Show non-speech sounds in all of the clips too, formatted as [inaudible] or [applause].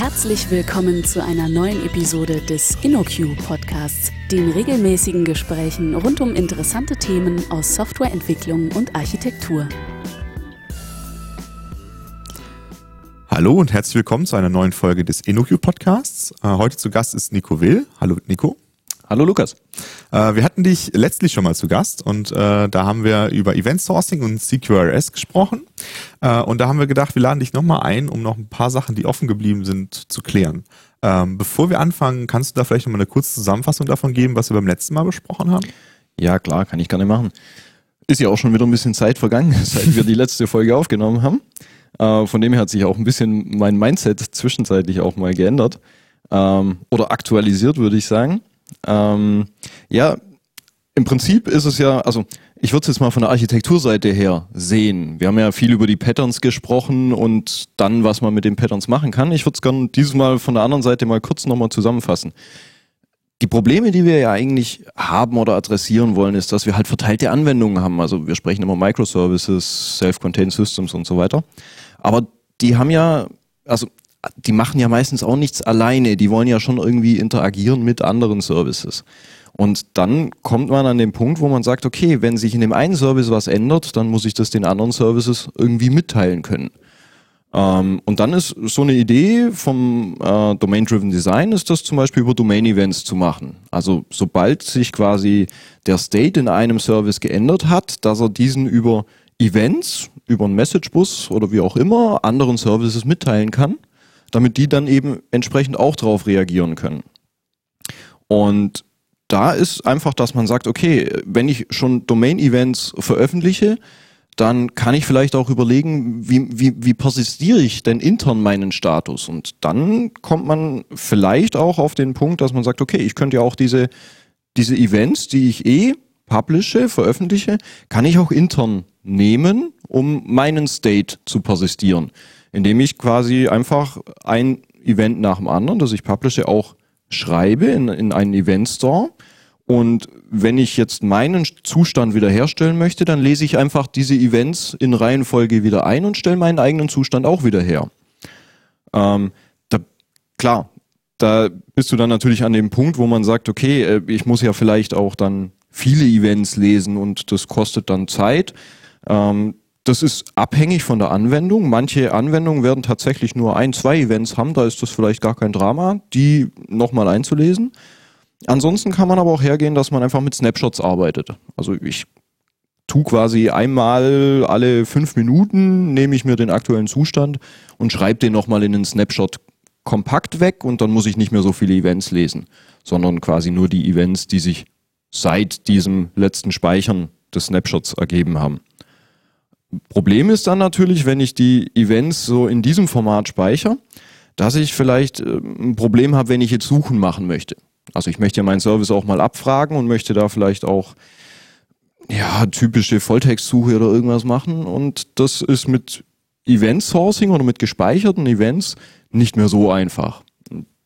Herzlich willkommen zu einer neuen Episode des InnoQ Podcasts, den regelmäßigen Gesprächen rund um interessante Themen aus Softwareentwicklung und Architektur. Hallo und herzlich willkommen zu einer neuen Folge des InnoQ Podcasts. Äh, heute zu Gast ist Nico Will. Hallo Nico. Hallo Lukas. Äh, wir hatten dich letztlich schon mal zu Gast und äh, da haben wir über Event Sourcing und CQRS gesprochen. Äh, und da haben wir gedacht, wir laden dich nochmal ein, um noch ein paar Sachen, die offen geblieben sind, zu klären. Ähm, bevor wir anfangen, kannst du da vielleicht nochmal eine kurze Zusammenfassung davon geben, was wir beim letzten Mal besprochen haben? Ja, klar, kann ich gerne machen. Ist ja auch schon wieder ein bisschen Zeit vergangen, [laughs] seit wir die letzte Folge aufgenommen haben. Äh, von dem her hat sich auch ein bisschen mein Mindset zwischenzeitlich auch mal geändert. Ähm, oder aktualisiert, würde ich sagen. Ähm, ja, im Prinzip ist es ja, also ich würde es jetzt mal von der Architekturseite her sehen. Wir haben ja viel über die Patterns gesprochen und dann, was man mit den Patterns machen kann. Ich würde es gerne dieses Mal von der anderen Seite mal kurz nochmal zusammenfassen. Die Probleme, die wir ja eigentlich haben oder adressieren wollen, ist, dass wir halt verteilte Anwendungen haben. Also wir sprechen immer Microservices, Self-Contained Systems und so weiter. Aber die haben ja, also die machen ja meistens auch nichts alleine. Die wollen ja schon irgendwie interagieren mit anderen Services. Und dann kommt man an den Punkt, wo man sagt, okay, wenn sich in dem einen Service was ändert, dann muss ich das den anderen Services irgendwie mitteilen können. Ähm, und dann ist so eine Idee vom äh, Domain-Driven Design, ist das zum Beispiel über Domain-Events zu machen. Also sobald sich quasi der State in einem Service geändert hat, dass er diesen über Events, über einen Message-Bus oder wie auch immer anderen Services mitteilen kann damit die dann eben entsprechend auch darauf reagieren können. Und da ist einfach, dass man sagt, okay, wenn ich schon Domain-Events veröffentliche, dann kann ich vielleicht auch überlegen, wie, wie, wie persistiere ich denn intern meinen Status? Und dann kommt man vielleicht auch auf den Punkt, dass man sagt, okay, ich könnte ja auch diese, diese Events, die ich eh publische, veröffentliche, kann ich auch intern nehmen, um meinen State zu persistieren indem ich quasi einfach ein Event nach dem anderen, das ich publishe, auch schreibe in, in einen Event Store. Und wenn ich jetzt meinen Zustand wiederherstellen möchte, dann lese ich einfach diese Events in Reihenfolge wieder ein und stelle meinen eigenen Zustand auch wieder her. Ähm, da, klar, da bist du dann natürlich an dem Punkt, wo man sagt, okay, äh, ich muss ja vielleicht auch dann viele Events lesen und das kostet dann Zeit. Ähm, das ist abhängig von der Anwendung. Manche Anwendungen werden tatsächlich nur ein, zwei Events haben, da ist das vielleicht gar kein Drama, die nochmal einzulesen. Ansonsten kann man aber auch hergehen, dass man einfach mit Snapshots arbeitet. Also ich tue quasi einmal alle fünf Minuten, nehme ich mir den aktuellen Zustand und schreibe den nochmal in den Snapshot kompakt weg und dann muss ich nicht mehr so viele Events lesen, sondern quasi nur die Events, die sich seit diesem letzten Speichern des Snapshots ergeben haben. Problem ist dann natürlich, wenn ich die Events so in diesem Format speichere, dass ich vielleicht äh, ein Problem habe, wenn ich jetzt Suchen machen möchte. Also ich möchte ja meinen Service auch mal abfragen und möchte da vielleicht auch ja, typische Volltextsuche oder irgendwas machen. Und das ist mit Event Sourcing oder mit gespeicherten Events nicht mehr so einfach.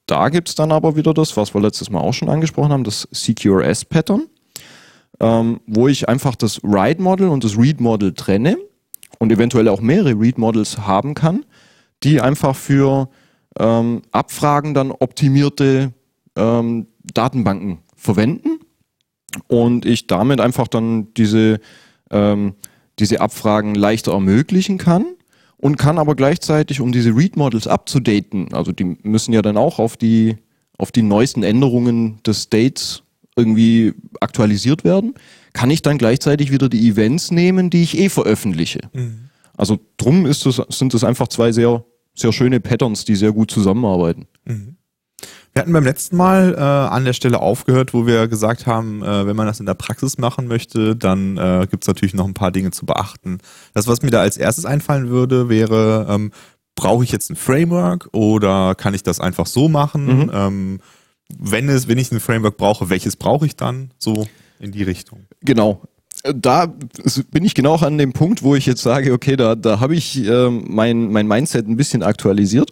Da gibt's dann aber wieder das, was wir letztes Mal auch schon angesprochen haben, das CQRS-Pattern, ähm, wo ich einfach das Write-Model und das Read-Model trenne und eventuell auch mehrere Read-Models haben kann, die einfach für ähm, Abfragen dann optimierte ähm, Datenbanken verwenden und ich damit einfach dann diese, ähm, diese Abfragen leichter ermöglichen kann und kann aber gleichzeitig, um diese Read-Models abzudaten, also die müssen ja dann auch auf die, auf die neuesten Änderungen des States irgendwie aktualisiert werden, kann ich dann gleichzeitig wieder die Events nehmen, die ich eh veröffentliche. Mhm. Also drum ist das, sind das einfach zwei sehr, sehr schöne Patterns, die sehr gut zusammenarbeiten. Mhm. Wir hatten beim letzten Mal äh, an der Stelle aufgehört, wo wir gesagt haben, äh, wenn man das in der Praxis machen möchte, dann äh, gibt es natürlich noch ein paar Dinge zu beachten. Das, was mir da als erstes einfallen würde, wäre, ähm, brauche ich jetzt ein Framework oder kann ich das einfach so machen? Mhm. Ähm, wenn es, wenn ich ein Framework brauche, welches brauche ich dann? So in die Richtung. Genau. Da bin ich genau an dem Punkt, wo ich jetzt sage, okay, da, da habe ich äh, mein, mein Mindset ein bisschen aktualisiert.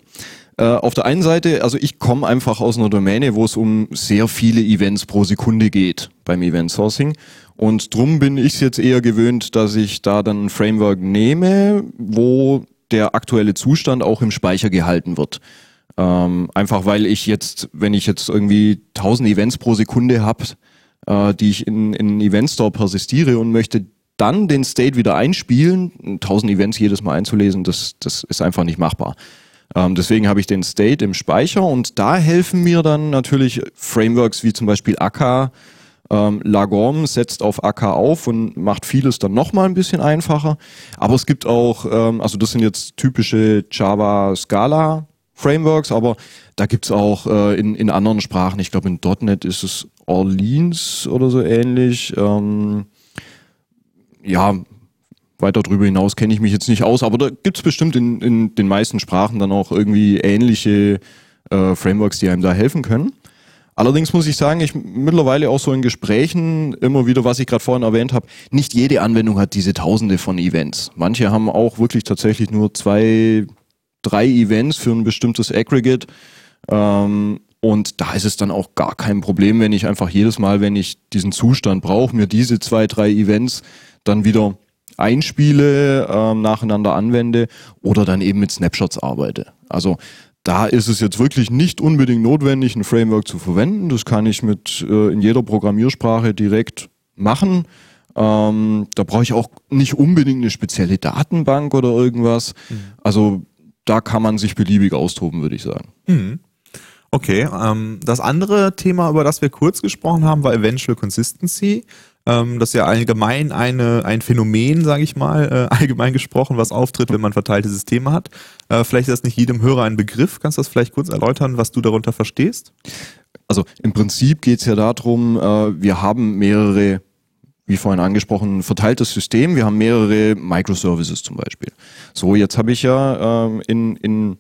Äh, auf der einen Seite, also ich komme einfach aus einer Domäne, wo es um sehr viele Events pro Sekunde geht beim Event Sourcing. Und drum bin ich es jetzt eher gewöhnt, dass ich da dann ein Framework nehme, wo der aktuelle Zustand auch im Speicher gehalten wird. Ähm, einfach weil ich jetzt, wenn ich jetzt irgendwie 1000 Events pro Sekunde habe, äh, die ich in, in Event Store persistiere und möchte dann den State wieder einspielen, 1000 Events jedes Mal einzulesen, das, das ist einfach nicht machbar. Ähm, deswegen habe ich den State im Speicher und da helfen mir dann natürlich Frameworks wie zum Beispiel Akka. Ähm, Lagom setzt auf Akka auf und macht vieles dann nochmal ein bisschen einfacher. Aber es gibt auch, ähm, also das sind jetzt typische Java Scala Frameworks, aber da gibt's auch äh, in, in anderen Sprachen, ich glaube in .NET ist es Orleans oder so ähnlich. Ähm, ja, weiter darüber hinaus kenne ich mich jetzt nicht aus, aber da gibt's bestimmt in, in den meisten Sprachen dann auch irgendwie ähnliche äh, Frameworks, die einem da helfen können. Allerdings muss ich sagen, ich mittlerweile auch so in Gesprächen immer wieder, was ich gerade vorhin erwähnt habe, nicht jede Anwendung hat diese Tausende von Events. Manche haben auch wirklich tatsächlich nur zwei, drei Events für ein bestimmtes Aggregate. Ähm, und da ist es dann auch gar kein Problem, wenn ich einfach jedes Mal, wenn ich diesen Zustand brauche, mir diese zwei, drei Events dann wieder einspiele, ähm, nacheinander anwende oder dann eben mit Snapshots arbeite. Also da ist es jetzt wirklich nicht unbedingt notwendig, ein Framework zu verwenden. Das kann ich mit äh, in jeder Programmiersprache direkt machen. Ähm, da brauche ich auch nicht unbedingt eine spezielle Datenbank oder irgendwas. Mhm. Also da kann man sich beliebig austoben, würde ich sagen. Mhm. Okay, ähm, das andere Thema, über das wir kurz gesprochen haben, war Eventual Consistency. Ähm, das ist ja allgemein eine, ein Phänomen, sage ich mal, äh, [laughs] allgemein gesprochen, was auftritt, wenn man verteilte Systeme hat. Äh, vielleicht ist das nicht jedem Hörer ein Begriff. Kannst du das vielleicht kurz erläutern, was du darunter verstehst? Also im Prinzip geht es ja darum, äh, wir haben mehrere wie vorhin angesprochen, verteiltes System. Wir haben mehrere Microservices zum Beispiel. So, jetzt habe ich ja ähm, in, in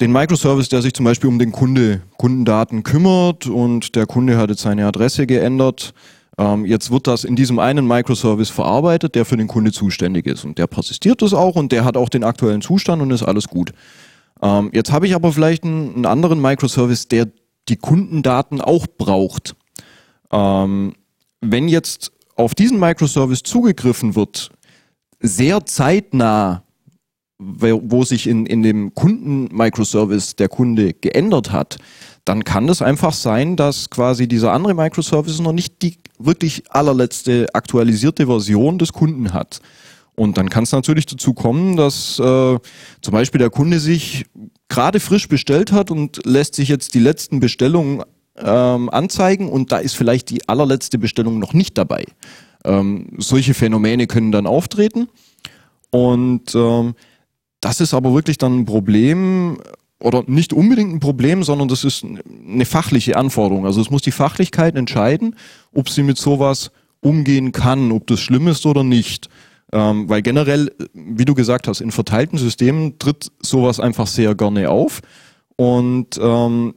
den Microservice, der sich zum Beispiel um den Kunde, Kundendaten kümmert und der Kunde hat jetzt seine Adresse geändert. Ähm, jetzt wird das in diesem einen Microservice verarbeitet, der für den Kunde zuständig ist und der persistiert das auch und der hat auch den aktuellen Zustand und ist alles gut. Ähm, jetzt habe ich aber vielleicht einen, einen, anderen Microservice, der die Kundendaten auch braucht. Ähm, wenn jetzt auf diesen Microservice zugegriffen wird, sehr zeitnah, wo sich in, in dem Kunden-Microservice der Kunde geändert hat, dann kann es einfach sein, dass quasi dieser andere Microservice noch nicht die wirklich allerletzte aktualisierte Version des Kunden hat. Und dann kann es natürlich dazu kommen, dass äh, zum Beispiel der Kunde sich gerade frisch bestellt hat und lässt sich jetzt die letzten Bestellungen ähm, anzeigen und da ist vielleicht die allerletzte Bestellung noch nicht dabei. Ähm, solche Phänomene können dann auftreten und ähm, das ist aber wirklich dann ein Problem oder nicht unbedingt ein Problem, sondern das ist eine fachliche Anforderung. Also es muss die Fachlichkeit entscheiden, ob sie mit sowas umgehen kann, ob das schlimm ist oder nicht. Ähm, weil generell, wie du gesagt hast, in verteilten Systemen tritt sowas einfach sehr gerne auf. Und ähm,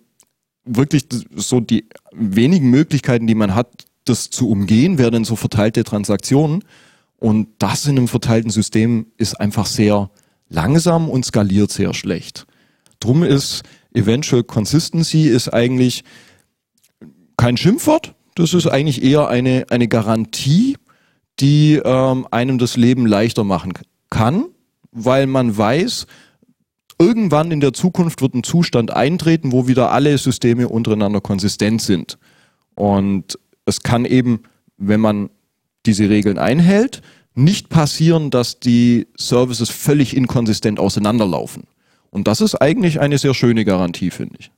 wirklich so die wenigen Möglichkeiten, die man hat, das zu umgehen, wären so verteilte Transaktionen. Und das in einem verteilten System ist einfach sehr langsam und skaliert sehr schlecht. Drum ist Eventual Consistency ist eigentlich kein Schimpfwort. Das ist eigentlich eher eine, eine Garantie, die ähm, einem das Leben leichter machen kann, weil man weiß, irgendwann in der Zukunft wird ein Zustand eintreten, wo wieder alle Systeme untereinander konsistent sind. Und es kann eben, wenn man diese Regeln einhält, nicht passieren, dass die Services völlig inkonsistent auseinanderlaufen. Und das ist eigentlich eine sehr schöne Garantie, finde ich.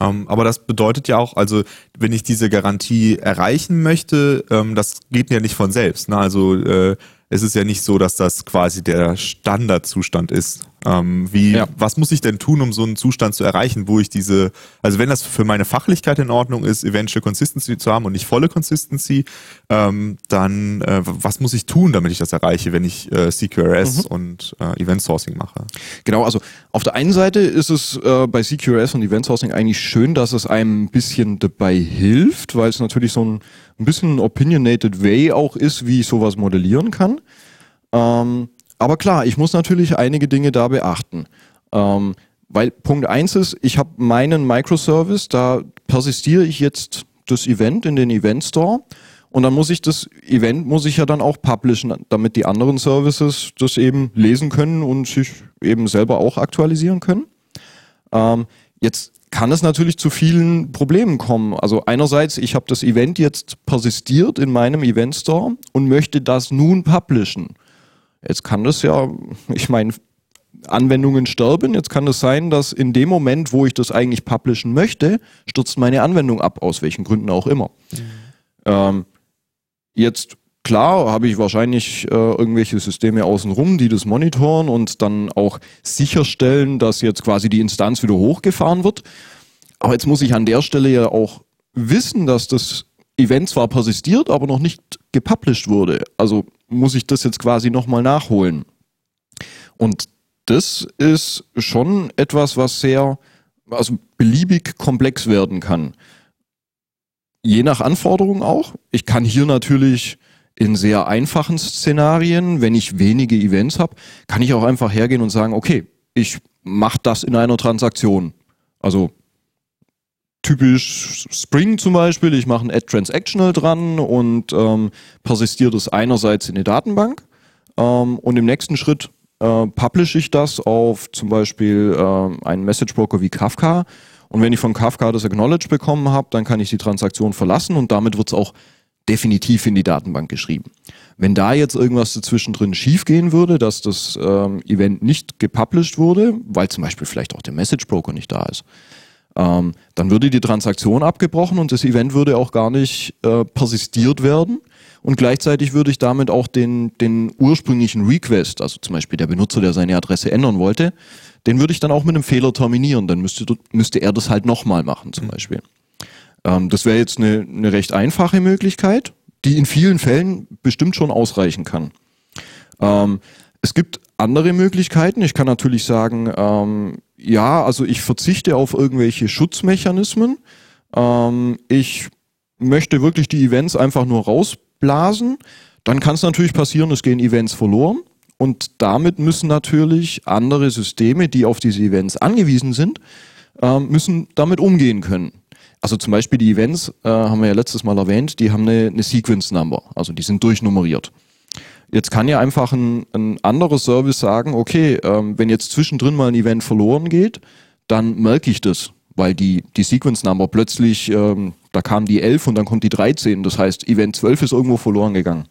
Um, ähm, aber das bedeutet ja auch, also wenn ich diese Garantie erreichen möchte, ähm, das geht ja nicht von selbst. Ne? Also äh, es ist ja nicht so, dass das quasi der Standardzustand ist. Ähm, wie, ja. was muss ich denn tun, um so einen Zustand zu erreichen, wo ich diese, also wenn das für meine Fachlichkeit in Ordnung ist, eventual Consistency zu haben und nicht volle Consistency, ähm, dann äh, was muss ich tun, damit ich das erreiche, wenn ich äh, CQRS mhm. und äh, Event Sourcing mache? Genau, also auf der einen Seite ist es äh, bei CQRS und Event Sourcing eigentlich schön, dass es einem ein bisschen dabei hilft, weil es natürlich so ein, ein bisschen opinionated way auch ist, wie ich sowas modellieren kann. Ähm, aber klar, ich muss natürlich einige Dinge da beachten. Ähm, weil Punkt eins ist, ich habe meinen Microservice, da persistiere ich jetzt das Event in den Event Store und dann muss ich das Event muss ich ja dann auch publishen, damit die anderen Services das eben lesen können und sich eben selber auch aktualisieren können. Ähm, jetzt kann es natürlich zu vielen Problemen kommen. Also einerseits, ich habe das Event jetzt persistiert in meinem Event Store und möchte das nun publishen. Jetzt kann das ja, ich meine, Anwendungen sterben. Jetzt kann es sein, dass in dem Moment, wo ich das eigentlich publishen möchte, stürzt meine Anwendung ab, aus welchen Gründen auch immer. Mhm. Ähm, jetzt klar habe ich wahrscheinlich äh, irgendwelche Systeme außenrum, die das monitoren und dann auch sicherstellen, dass jetzt quasi die Instanz wieder hochgefahren wird. Aber jetzt muss ich an der Stelle ja auch wissen, dass das Event zwar persistiert, aber noch nicht gepublished wurde. Also muss ich das jetzt quasi nochmal nachholen. Und das ist schon etwas, was sehr, also beliebig komplex werden kann. Je nach Anforderung auch. Ich kann hier natürlich in sehr einfachen Szenarien, wenn ich wenige Events habe, kann ich auch einfach hergehen und sagen, okay, ich mache das in einer Transaktion. Also typisch Spring zum Beispiel, ich mache ein Add Transactional dran und ähm, persistiere das einerseits in die Datenbank ähm, und im nächsten Schritt äh, publishe ich das auf zum Beispiel äh, einen Message Broker wie Kafka. Und wenn ich von Kafka das Acknowledge bekommen habe, dann kann ich die Transaktion verlassen und damit wird es auch definitiv in die Datenbank geschrieben. Wenn da jetzt irgendwas dazwischen drin schiefgehen würde, dass das ähm, Event nicht gepublished wurde, weil zum Beispiel vielleicht auch der Message Broker nicht da ist, ähm, dann würde die Transaktion abgebrochen und das Event würde auch gar nicht äh, persistiert werden und gleichzeitig würde ich damit auch den, den ursprünglichen Request, also zum Beispiel der Benutzer, der seine Adresse ändern wollte, den würde ich dann auch mit einem Fehler terminieren. Dann müsste, müsste er das halt nochmal machen zum mhm. Beispiel. Ähm, das wäre jetzt eine, eine recht einfache Möglichkeit, die in vielen Fällen bestimmt schon ausreichen kann. Ähm, es gibt andere Möglichkeiten. Ich kann natürlich sagen, ähm, ja, also ich verzichte auf irgendwelche Schutzmechanismen. Ähm, ich möchte wirklich die Events einfach nur raus blasen, dann kann es natürlich passieren, es gehen Events verloren. Und damit müssen natürlich andere Systeme, die auf diese Events angewiesen sind, äh, müssen damit umgehen können. Also zum Beispiel die Events, äh, haben wir ja letztes Mal erwähnt, die haben eine, eine Sequence Number, also die sind durchnummeriert. Jetzt kann ja einfach ein, ein anderer Service sagen, okay, ähm, wenn jetzt zwischendrin mal ein Event verloren geht, dann merke ich das, weil die, die Sequence Number plötzlich ähm, da kam die 11 und dann kommt die 13. Das heißt, Event 12 ist irgendwo verloren gegangen.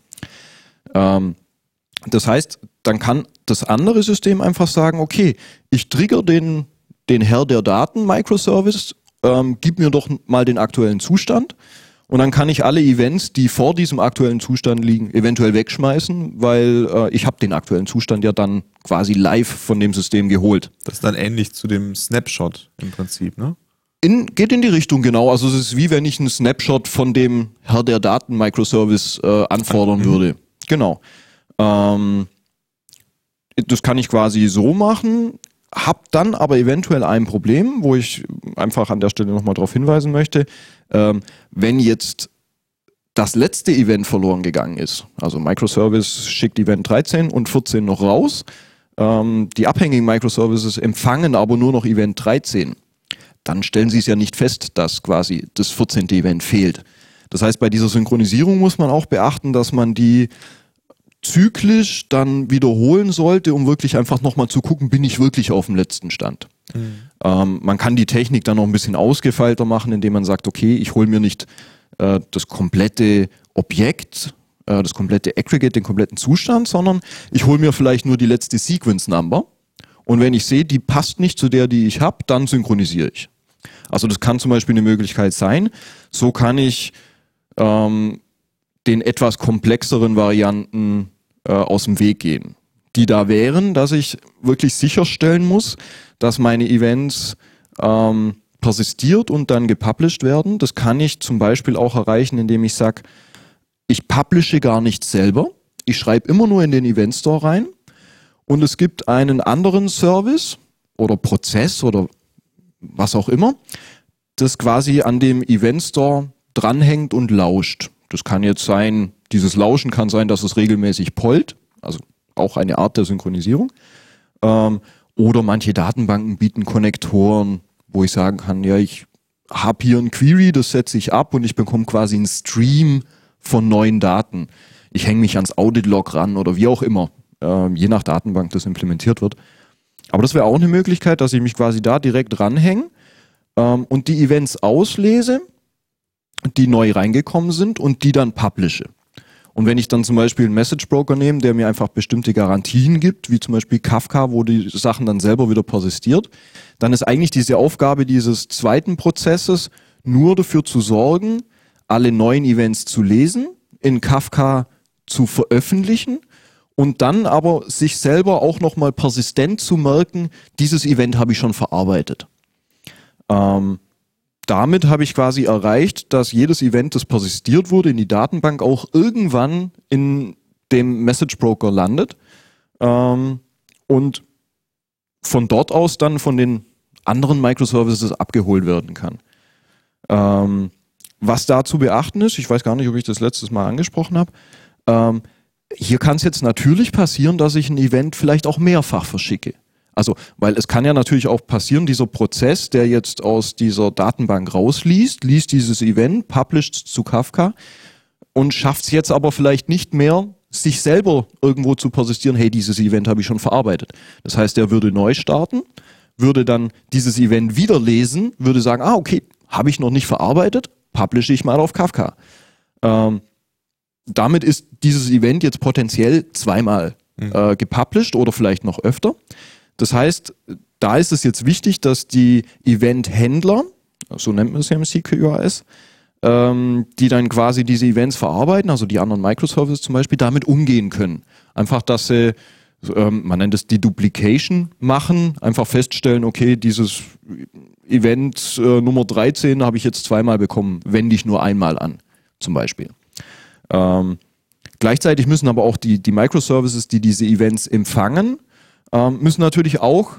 Ähm, das heißt, dann kann das andere System einfach sagen, okay, ich trigger den, den Herr der Daten Microservice, ähm, gib mir doch mal den aktuellen Zustand und dann kann ich alle Events, die vor diesem aktuellen Zustand liegen, eventuell wegschmeißen, weil äh, ich habe den aktuellen Zustand ja dann quasi live von dem System geholt. Das ist dann ähnlich zu dem Snapshot im Prinzip, ne? In, geht in die Richtung genau. Also es ist wie wenn ich einen Snapshot von dem Herr der Daten Microservice äh, anfordern mhm. würde. Genau. Ähm, das kann ich quasi so machen, hab dann aber eventuell ein Problem, wo ich einfach an der Stelle nochmal darauf hinweisen möchte. Ähm, wenn jetzt das letzte Event verloren gegangen ist, also Microservice schickt Event 13 und 14 noch raus, ähm, die abhängigen Microservices empfangen aber nur noch Event 13 dann stellen Sie es ja nicht fest, dass quasi das 14. Event fehlt. Das heißt, bei dieser Synchronisierung muss man auch beachten, dass man die zyklisch dann wiederholen sollte, um wirklich einfach nochmal zu gucken, bin ich wirklich auf dem letzten Stand. Mhm. Ähm, man kann die Technik dann noch ein bisschen ausgefeilter machen, indem man sagt, okay, ich hole mir nicht äh, das komplette Objekt, äh, das komplette Aggregate, den kompletten Zustand, sondern ich hole mir vielleicht nur die letzte Sequence Number. Und wenn ich sehe, die passt nicht zu der, die ich habe, dann synchronisiere ich. Also das kann zum Beispiel eine Möglichkeit sein. So kann ich ähm, den etwas komplexeren Varianten äh, aus dem Weg gehen. Die da wären, dass ich wirklich sicherstellen muss, dass meine Events ähm, persistiert und dann gepublished werden. Das kann ich zum Beispiel auch erreichen, indem ich sage, ich publishe gar nicht selber. Ich schreibe immer nur in den Event Store rein. Und es gibt einen anderen Service oder Prozess oder was auch immer, das quasi an dem Event Store dranhängt und lauscht. Das kann jetzt sein, dieses Lauschen kann sein, dass es regelmäßig pollt, also auch eine Art der Synchronisierung. Ähm, oder manche Datenbanken bieten Konnektoren, wo ich sagen kann, ja, ich habe hier ein Query, das setze ich ab und ich bekomme quasi einen Stream von neuen Daten. Ich hänge mich ans Audit-Log ran oder wie auch immer, äh, je nach Datenbank das implementiert wird. Aber das wäre auch eine Möglichkeit, dass ich mich quasi da direkt ranhänge ähm, und die Events auslese, die neu reingekommen sind und die dann publishe. Und wenn ich dann zum Beispiel einen Message Broker nehme, der mir einfach bestimmte Garantien gibt, wie zum Beispiel Kafka, wo die Sachen dann selber wieder persistiert, dann ist eigentlich diese Aufgabe dieses zweiten Prozesses nur dafür zu sorgen, alle neuen Events zu lesen, in Kafka zu veröffentlichen und dann aber sich selber auch nochmal persistent zu merken, dieses Event habe ich schon verarbeitet. Ähm, damit habe ich quasi erreicht, dass jedes Event, das persistiert wurde in die Datenbank, auch irgendwann in dem Message Broker landet ähm, und von dort aus dann von den anderen Microservices abgeholt werden kann. Ähm, was da zu beachten ist, ich weiß gar nicht, ob ich das letztes Mal angesprochen habe, ähm, hier kann es jetzt natürlich passieren, dass ich ein Event vielleicht auch mehrfach verschicke. Also, weil es kann ja natürlich auch passieren, dieser Prozess, der jetzt aus dieser Datenbank rausliest, liest dieses Event, published zu Kafka und schafft es jetzt aber vielleicht nicht mehr, sich selber irgendwo zu persistieren, hey, dieses Event habe ich schon verarbeitet. Das heißt, er würde neu starten, würde dann dieses Event wieder lesen, würde sagen, ah, okay, habe ich noch nicht verarbeitet, publishe ich mal auf Kafka. Ähm, damit ist dieses Event jetzt potenziell zweimal mhm. äh, gepublished oder vielleicht noch öfter. Das heißt, da ist es jetzt wichtig, dass die Event-Händler, so nennt man es ja im CQRS, ähm, die dann quasi diese Events verarbeiten, also die anderen Microservices zum Beispiel, damit umgehen können. Einfach, dass sie, ähm, man nennt es die Duplication machen, einfach feststellen, okay, dieses Event äh, Nummer 13 habe ich jetzt zweimal bekommen, wende ich nur einmal an, zum Beispiel. Ähm, gleichzeitig müssen aber auch die, die Microservices, die diese Events empfangen, ähm, müssen natürlich auch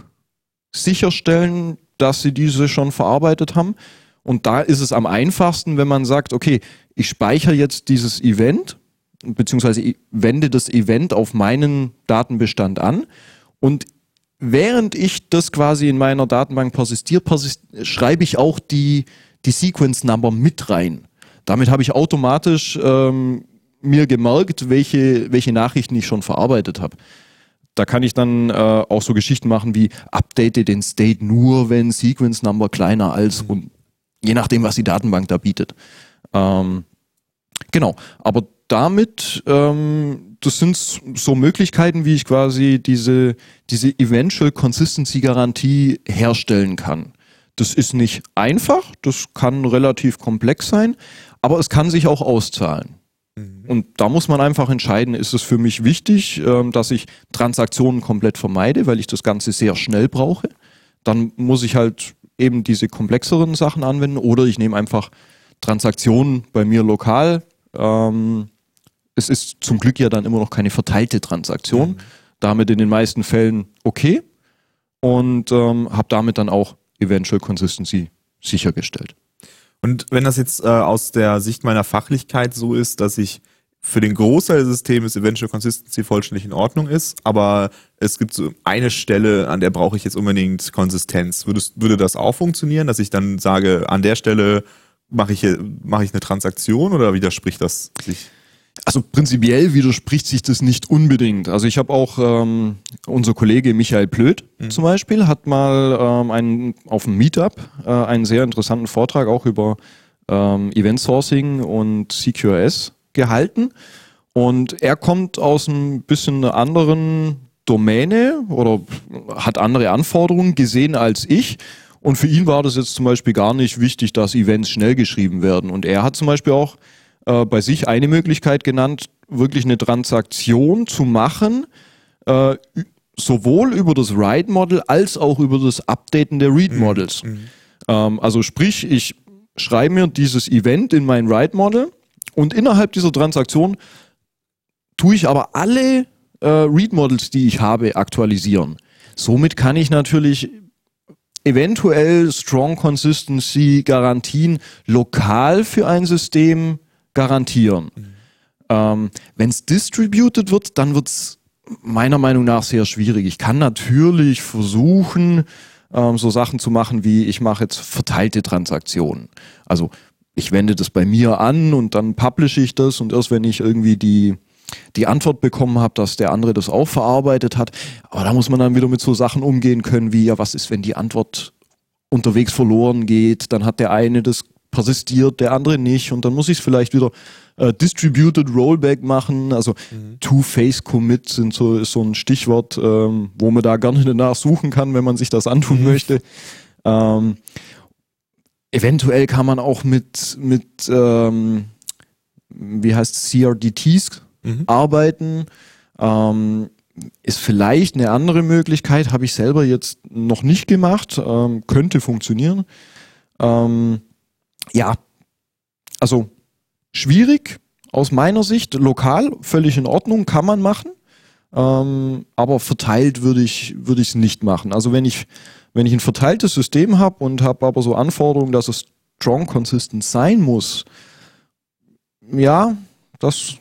sicherstellen, dass sie diese schon verarbeitet haben. Und da ist es am einfachsten, wenn man sagt, okay, ich speichere jetzt dieses Event, beziehungsweise wende das Event auf meinen Datenbestand an und während ich das quasi in meiner Datenbank persistiere, persist schreibe ich auch die, die Sequence Number mit rein. Damit habe ich automatisch ähm, mir gemerkt, welche, welche Nachrichten ich schon verarbeitet habe. Da kann ich dann äh, auch so Geschichten machen wie update den State nur, wenn Sequence Number kleiner als mhm. und je nachdem, was die Datenbank da bietet. Ähm, genau, aber damit, ähm, das sind so Möglichkeiten, wie ich quasi diese, diese Eventual Consistency Garantie herstellen kann. Das ist nicht einfach, das kann relativ komplex sein, aber es kann sich auch auszahlen. Mhm. Und da muss man einfach entscheiden, ist es für mich wichtig, ähm, dass ich Transaktionen komplett vermeide, weil ich das Ganze sehr schnell brauche. Dann muss ich halt eben diese komplexeren Sachen anwenden oder ich nehme einfach Transaktionen bei mir lokal. Ähm, es ist zum Glück ja dann immer noch keine verteilte Transaktion. Mhm. Damit in den meisten Fällen okay und ähm, habe damit dann auch Eventual Consistency sichergestellt. Und wenn das jetzt äh, aus der Sicht meiner Fachlichkeit so ist, dass ich für den Großteil des Systems Eventual Consistency vollständig in Ordnung ist, aber es gibt so eine Stelle, an der brauche ich jetzt unbedingt Konsistenz. Würdest, würde das auch funktionieren, dass ich dann sage, an der Stelle mache ich, mache ich eine Transaktion oder widerspricht das sich? Also prinzipiell widerspricht sich das nicht unbedingt. Also ich habe auch ähm, unser Kollege Michael Plöth mhm. zum Beispiel hat mal ähm, einen, auf dem Meetup äh, einen sehr interessanten Vortrag auch über ähm, Event Sourcing und CQRS gehalten. Und er kommt aus ein bisschen einer anderen Domäne oder hat andere Anforderungen gesehen als ich. Und für ihn war das jetzt zum Beispiel gar nicht wichtig, dass Events schnell geschrieben werden. Und er hat zum Beispiel auch äh, bei sich eine Möglichkeit genannt, wirklich eine Transaktion zu machen, äh, sowohl über das Write-Model als auch über das Updaten der Read-Models. Mhm. Ähm, also sprich, ich schreibe mir dieses Event in mein Write-Model und innerhalb dieser Transaktion tue ich aber alle äh, Read-Models, die ich habe, aktualisieren. Somit kann ich natürlich eventuell Strong Consistency Garantien lokal für ein System garantieren. Mhm. Ähm, Wenn es distributed wird, dann wird es meiner Meinung nach sehr schwierig. Ich kann natürlich versuchen, ähm, so Sachen zu machen wie, ich mache jetzt verteilte Transaktionen. Also ich wende das bei mir an und dann publishe ich das und erst wenn ich irgendwie die, die Antwort bekommen habe, dass der andere das auch verarbeitet hat. Aber da muss man dann wieder mit so Sachen umgehen können, wie ja, was ist, wenn die Antwort unterwegs verloren geht, dann hat der eine das persistiert, der andere nicht und dann muss ich es vielleicht wieder äh, Distributed Rollback machen, also mhm. Two-Face-Commit sind so, ist so ein Stichwort, ähm, wo man da gerne [laughs] danach suchen kann, wenn man sich das antun mhm. möchte. Ähm, eventuell kann man auch mit, mit ähm, wie heißt CRDTs mhm. arbeiten. Ähm, ist vielleicht eine andere Möglichkeit, habe ich selber jetzt noch nicht gemacht, ähm, könnte funktionieren. Ähm, ja, also schwierig aus meiner Sicht, lokal völlig in Ordnung, kann man machen, ähm, aber verteilt würde ich würde ich es nicht machen. Also wenn ich wenn ich ein verteiltes System habe und habe aber so Anforderungen, dass es strong consistent sein muss, ja, das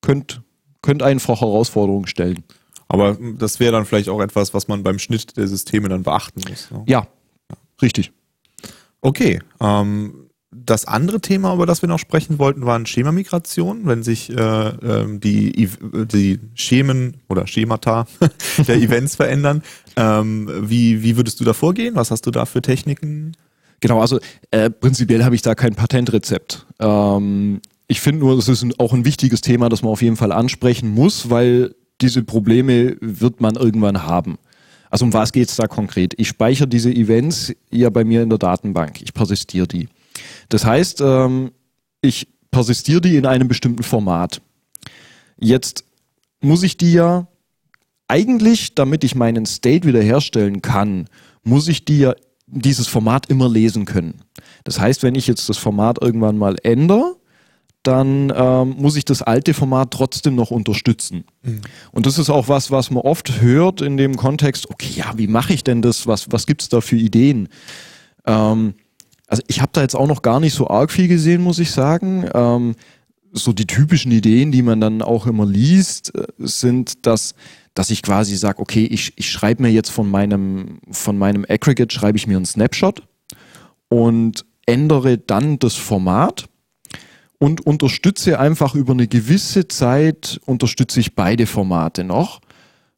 könnte könnt einen vor Herausforderungen stellen. Aber das wäre dann vielleicht auch etwas, was man beim Schnitt der Systeme dann beachten muss. Ne? Ja, richtig. Okay. Ähm, das andere Thema, über das wir noch sprechen wollten, waren Schemamigration, wenn sich äh, ähm, die, die Schemen oder Schemata [laughs] der Events [laughs] verändern. Ähm, wie, wie würdest du da vorgehen? Was hast du da für Techniken? Genau, also äh, prinzipiell habe ich da kein Patentrezept. Ähm, ich finde nur, es ist auch ein wichtiges Thema, das man auf jeden Fall ansprechen muss, weil diese Probleme wird man irgendwann haben. Also um was geht es da konkret? Ich speichere diese Events ja bei mir in der Datenbank. Ich persistiere die. Das heißt, ähm, ich persistiere die in einem bestimmten Format. Jetzt muss ich die ja eigentlich, damit ich meinen State wiederherstellen kann, muss ich die ja dieses Format immer lesen können. Das heißt, wenn ich jetzt das Format irgendwann mal ändere, dann ähm, muss ich das alte Format trotzdem noch unterstützen. Mhm. Und das ist auch was, was man oft hört in dem Kontext, okay, ja, wie mache ich denn das? Was, was gibt es da für Ideen? Ähm, also ich habe da jetzt auch noch gar nicht so arg viel gesehen, muss ich sagen. Ähm, so die typischen Ideen, die man dann auch immer liest, äh, sind, dass, dass ich quasi sage, okay, ich, ich schreibe mir jetzt von meinem, von meinem Aggregate, schreibe ich mir einen Snapshot und ändere dann das Format und unterstütze einfach über eine gewisse Zeit, unterstütze ich beide Formate noch,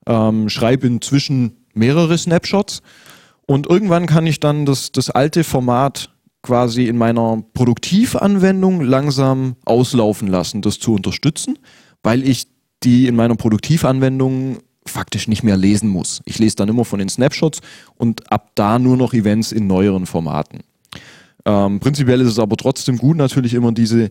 ähm, schreibe inzwischen mehrere Snapshots und irgendwann kann ich dann das, das alte Format quasi in meiner Produktivanwendung langsam auslaufen lassen, das zu unterstützen, weil ich die in meiner Produktivanwendung faktisch nicht mehr lesen muss. Ich lese dann immer von den Snapshots und ab da nur noch Events in neueren Formaten. Ähm, prinzipiell ist es aber trotzdem gut, natürlich immer diese,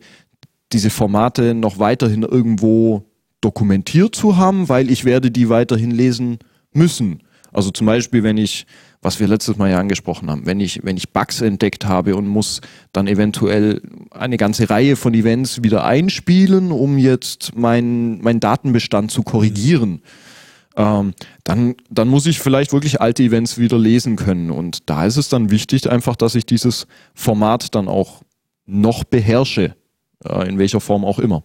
diese Formate noch weiterhin irgendwo dokumentiert zu haben, weil ich werde die weiterhin lesen müssen. Also zum Beispiel, wenn ich, was wir letztes Mal ja angesprochen haben, wenn ich, wenn ich Bugs entdeckt habe und muss dann eventuell eine ganze Reihe von Events wieder einspielen, um jetzt meinen mein Datenbestand zu korrigieren. Ähm, dann, dann muss ich vielleicht wirklich alte Events wieder lesen können. Und da ist es dann wichtig einfach, dass ich dieses Format dann auch noch beherrsche, äh, in welcher Form auch immer.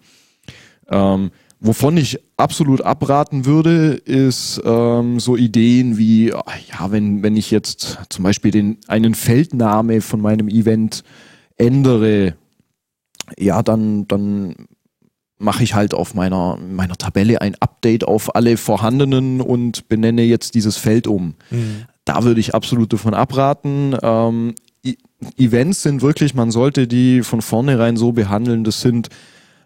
Ähm, wovon ich absolut abraten würde, ist ähm, so Ideen wie, ja, wenn, wenn ich jetzt zum Beispiel den, einen Feldname von meinem Event ändere, ja, dann, dann mache ich halt auf meiner, meiner Tabelle ein Update auf alle vorhandenen und benenne jetzt dieses Feld um. Mhm. Da würde ich absolut davon abraten. Ähm, Events sind wirklich, man sollte die von vornherein so behandeln, das sind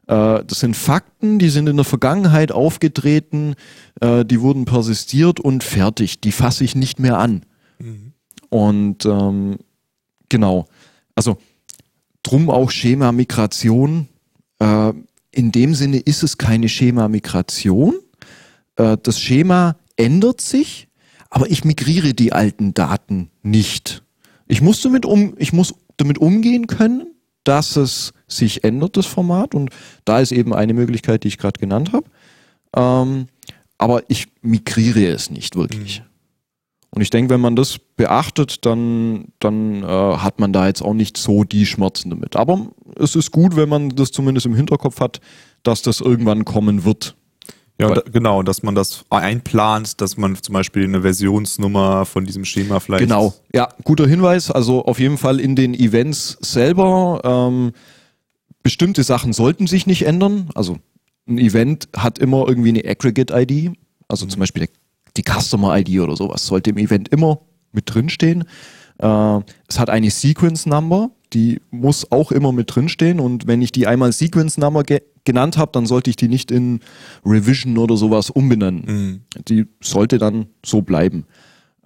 das sind Fakten, die sind in der Vergangenheit aufgetreten, äh, die wurden persistiert und fertig. Die fasse ich nicht mehr an. Mhm. Und ähm, genau, also drum auch Schema Migration. Äh, in dem Sinne ist es keine Schema-Migration. Äh, das Schema ändert sich, aber ich migriere die alten Daten nicht. Ich muss damit um, ich muss damit umgehen können, dass es sich ändert, das Format. Und da ist eben eine Möglichkeit, die ich gerade genannt habe. Ähm, aber ich migriere es nicht wirklich. Mhm. Und ich denke, wenn man das beachtet, dann, dann äh, hat man da jetzt auch nicht so die Schmerzen damit. Aber es ist gut, wenn man das zumindest im Hinterkopf hat, dass das irgendwann kommen wird. Ja, da, genau, dass man das einplant, dass man zum Beispiel eine Versionsnummer von diesem Schema vielleicht. Genau, ja, guter Hinweis. Also auf jeden Fall in den Events selber. Ähm, bestimmte Sachen sollten sich nicht ändern. Also ein Event hat immer irgendwie eine Aggregate-ID, also zum Beispiel die Customer-ID oder sowas, sollte im Event immer mit drinstehen. Äh, es hat eine Sequence-Number, die muss auch immer mit drinstehen und wenn ich die einmal Sequence-Nummer ge genannt habe, dann sollte ich die nicht in Revision oder sowas umbenennen. Mhm. Die sollte dann so bleiben.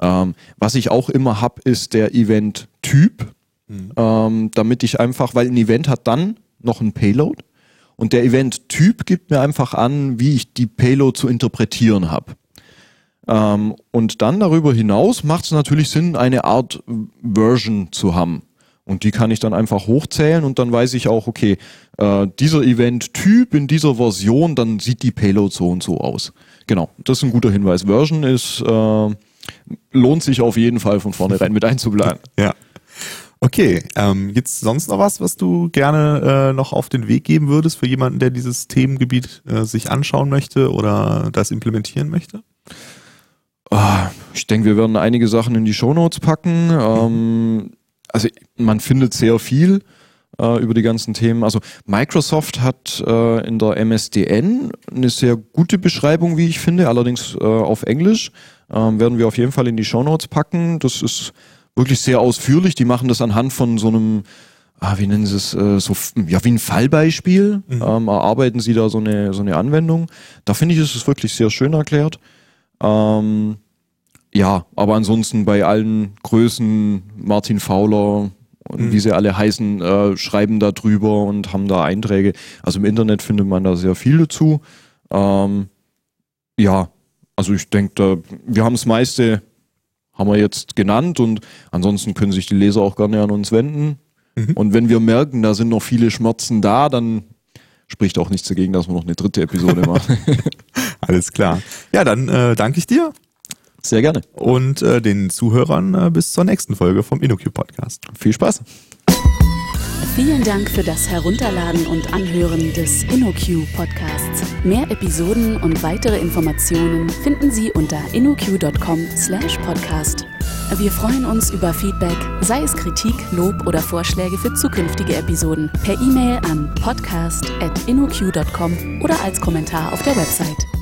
Ähm, was ich auch immer habe, ist der Event-Typ, mhm. ähm, damit ich einfach, weil ein Event hat dann noch ein Payload und der Event-Typ gibt mir einfach an, wie ich die Payload zu interpretieren habe. Ähm, und dann darüber hinaus macht es natürlich Sinn, eine Art Version zu haben. Und die kann ich dann einfach hochzählen und dann weiß ich auch, okay, äh, dieser Event-Typ in dieser Version, dann sieht die Payload so und so aus. Genau, das ist ein guter Hinweis. Version ist, äh, lohnt sich auf jeden Fall von vornherein mit einzuplanen. [laughs] Ja. Okay, ähm, gibt's sonst noch was, was du gerne äh, noch auf den Weg geben würdest für jemanden, der dieses Themengebiet äh, sich anschauen möchte oder das implementieren möchte? Ah, ich denke, wir werden einige Sachen in die Shownotes packen. Ähm, also man findet sehr viel äh, über die ganzen Themen. Also Microsoft hat äh, in der MSDN eine sehr gute Beschreibung, wie ich finde, allerdings äh, auf Englisch. Ähm, werden wir auf jeden Fall in die Shownotes packen. Das ist wirklich sehr ausführlich. Die machen das anhand von so einem ah, wie nennen Sie es, äh, so ja wie ein Fallbeispiel, mhm. ähm, erarbeiten Sie da so eine so eine Anwendung. Da finde ich, ist es wirklich sehr schön erklärt. Ähm, ja, aber ansonsten bei allen Größen, Martin Fowler und mhm. wie sie alle heißen, äh, schreiben da drüber und haben da Einträge. Also im Internet findet man da sehr viel dazu. Ähm, ja, also ich denke, wir haben das meiste, haben wir jetzt genannt und ansonsten können sich die Leser auch gerne an uns wenden. Mhm. Und wenn wir merken, da sind noch viele Schmerzen da, dann spricht auch nichts dagegen, dass wir noch eine dritte Episode [laughs] machen. Alles klar. Ja, dann äh, danke ich dir sehr gerne. Und äh, den Zuhörern äh, bis zur nächsten Folge vom InnoQ Podcast. Viel Spaß. Vielen Dank für das Herunterladen und Anhören des InnoQ Podcasts. Mehr Episoden und weitere Informationen finden Sie unter innoq.com/podcast. Wir freuen uns über Feedback, sei es Kritik, Lob oder Vorschläge für zukünftige Episoden, per E-Mail an podcast@innoq.com oder als Kommentar auf der Website.